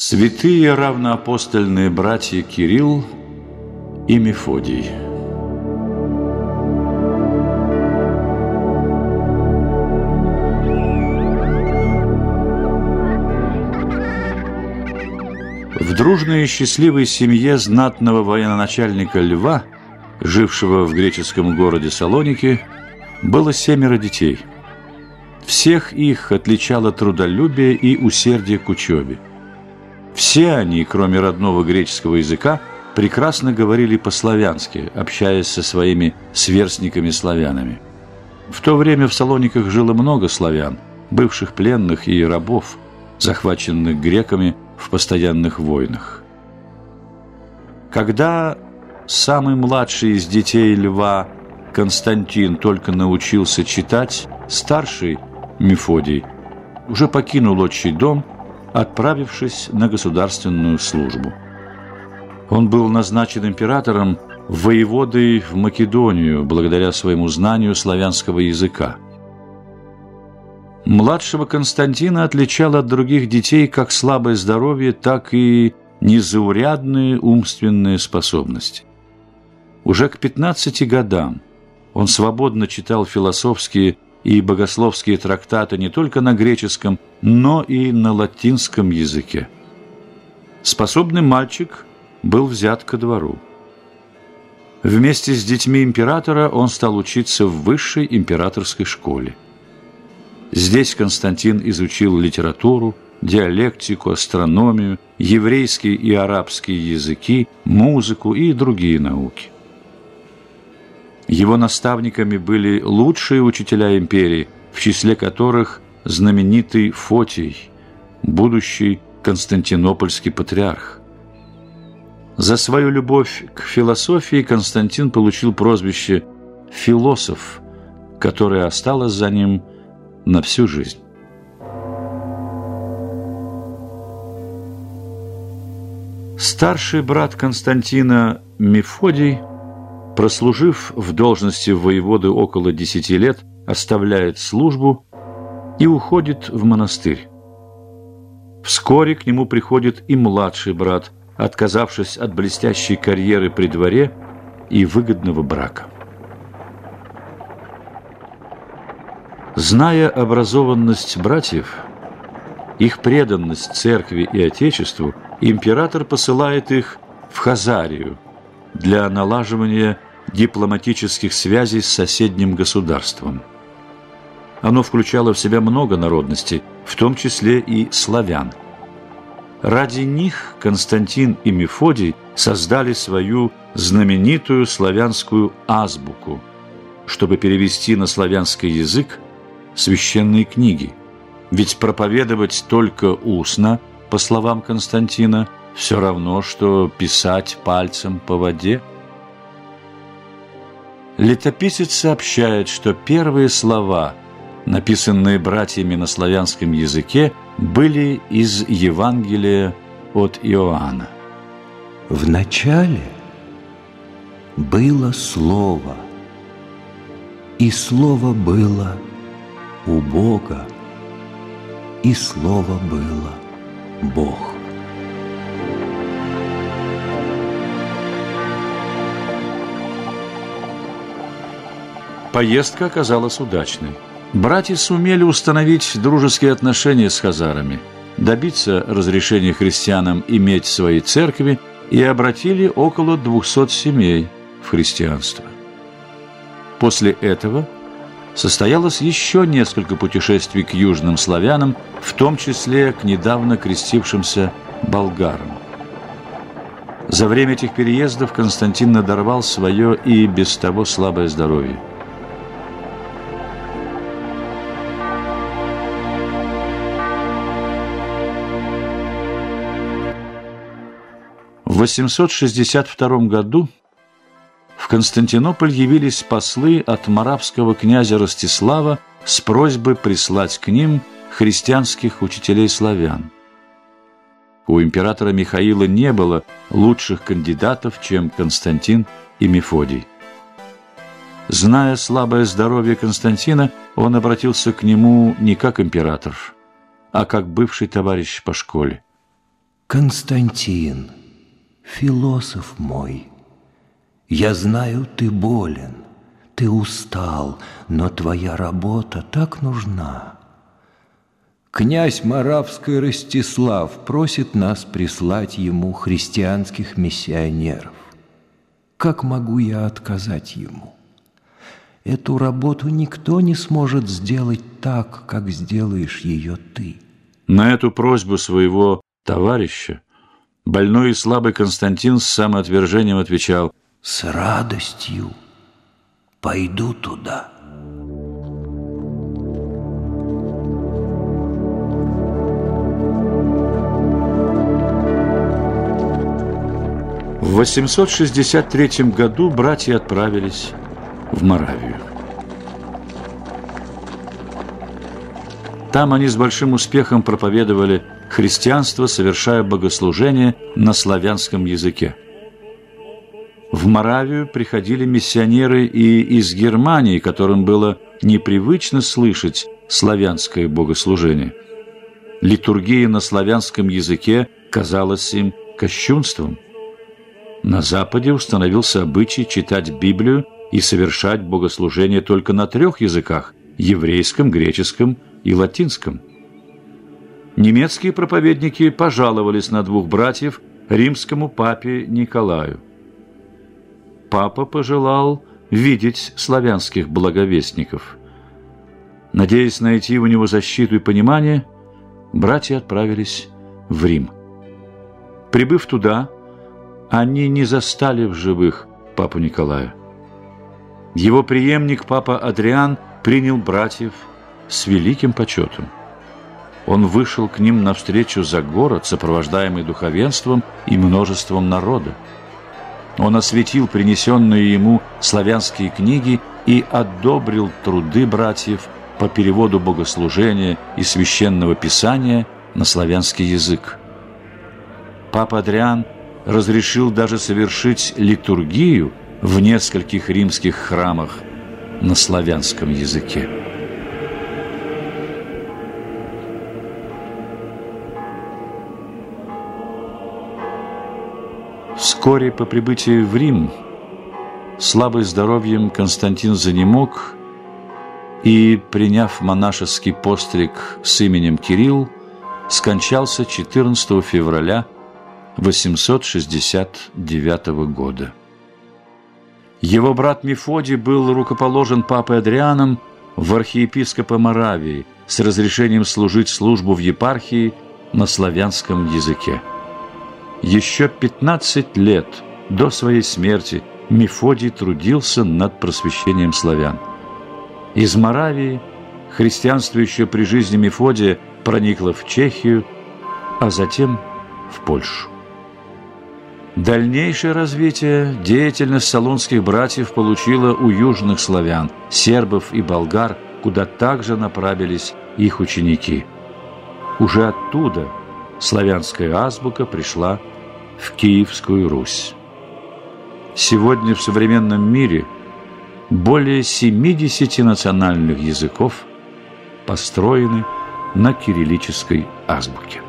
Святые равноапостольные братья Кирилл и Мефодий В дружной и счастливой семье знатного военачальника Льва, жившего в греческом городе Салоники, было семеро детей. Всех их отличало трудолюбие и усердие к учебе. Все они, кроме родного греческого языка, прекрасно говорили по-славянски, общаясь со своими сверстниками-славянами. В то время в Салониках жило много славян, бывших пленных и рабов, захваченных греками в постоянных войнах. Когда самый младший из детей льва Константин только научился читать, старший Мефодий уже покинул отчий дом – отправившись на государственную службу. Он был назначен императором воеводой в Македонию благодаря своему знанию славянского языка. Младшего Константина отличало от других детей как слабое здоровье, так и незаурядные умственные способности. Уже к 15 годам он свободно читал философские и богословские трактаты не только на греческом, но и на латинском языке. Способный мальчик был взят ко двору. Вместе с детьми императора он стал учиться в высшей императорской школе. Здесь Константин изучил литературу, диалектику, астрономию, еврейский и арабский языки, музыку и другие науки. Его наставниками были лучшие учителя империи, в числе которых знаменитый Фотий, будущий константинопольский патриарх. За свою любовь к философии Константин получил прозвище «философ», которое осталось за ним на всю жизнь. Старший брат Константина Мефодий – прослужив в должности воеводы около десяти лет, оставляет службу и уходит в монастырь. Вскоре к нему приходит и младший брат, отказавшись от блестящей карьеры при дворе и выгодного брака. Зная образованность братьев, их преданность церкви и отечеству, император посылает их в Хазарию для налаживания дипломатических связей с соседним государством. Оно включало в себя много народностей, в том числе и славян. Ради них Константин и Мефодий создали свою знаменитую славянскую азбуку, чтобы перевести на славянский язык священные книги. Ведь проповедовать только устно, по словам Константина, все равно, что писать пальцем по воде – Летописец сообщает, что первые слова, написанные братьями на славянском языке, были из Евангелия от Иоанна. В начале было Слово, и Слово было у Бога, и Слово было Бог. Поездка оказалась удачной. Братья сумели установить дружеские отношения с хазарами, добиться разрешения христианам иметь свои церкви и обратили около 200 семей в христианство. После этого состоялось еще несколько путешествий к южным славянам, в том числе к недавно крестившимся болгарам. За время этих переездов Константин надорвал свое и без того слабое здоровье. В 862 году в Константинополь явились послы от маравского князя Ростислава с просьбой прислать к ним христианских учителей славян. У императора Михаила не было лучших кандидатов, чем Константин и Мефодий. Зная слабое здоровье Константина, он обратился к нему не как император, а как бывший товарищ по школе. Константин, философ мой, я знаю, ты болен, ты устал, но твоя работа так нужна. Князь Моравский Ростислав просит нас прислать ему христианских миссионеров. Как могу я отказать ему? Эту работу никто не сможет сделать так, как сделаешь ее ты. На эту просьбу своего товарища больной и слабый Константин с самоотвержением отвечал «С радостью пойду туда». В 863 году братья отправились в Моравию. Там они с большим успехом проповедовали христианство, совершая богослужение на славянском языке. В Моравию приходили миссионеры и из Германии, которым было непривычно слышать славянское богослужение. Литургия на славянском языке казалась им кощунством – на Западе установился обычай читать Библию и совершать богослужение только на трех языках – еврейском, греческом и латинском. Немецкие проповедники пожаловались на двух братьев римскому папе Николаю. Папа пожелал видеть славянских благовестников. Надеясь найти у него защиту и понимание, братья отправились в Рим. Прибыв туда, они не застали в живых папу Николая. Его преемник, папа Адриан, принял братьев с великим почетом. Он вышел к ним навстречу за город, сопровождаемый духовенством и множеством народа. Он осветил принесенные ему славянские книги и одобрил труды братьев по переводу богослужения и священного писания на славянский язык. Папа Адриан – разрешил даже совершить литургию в нескольких римских храмах на славянском языке. Вскоре по прибытии в Рим, слабый здоровьем Константин занемог и, приняв монашеский постриг с именем Кирилл, скончался 14 февраля 869 года. Его брат Мефодий был рукоположен папой Адрианом в архиепископа Моравии с разрешением служить службу в епархии на славянском языке. Еще 15 лет до своей смерти Мефодий трудился над просвещением славян. Из Моравии христианство еще при жизни Мефодия проникло в Чехию, а затем в Польшу. Дальнейшее развитие деятельность салонских братьев получила у южных славян, сербов и болгар, куда также направились их ученики. Уже оттуда славянская азбука пришла в Киевскую Русь. Сегодня в современном мире более 70 национальных языков построены на кириллической азбуке.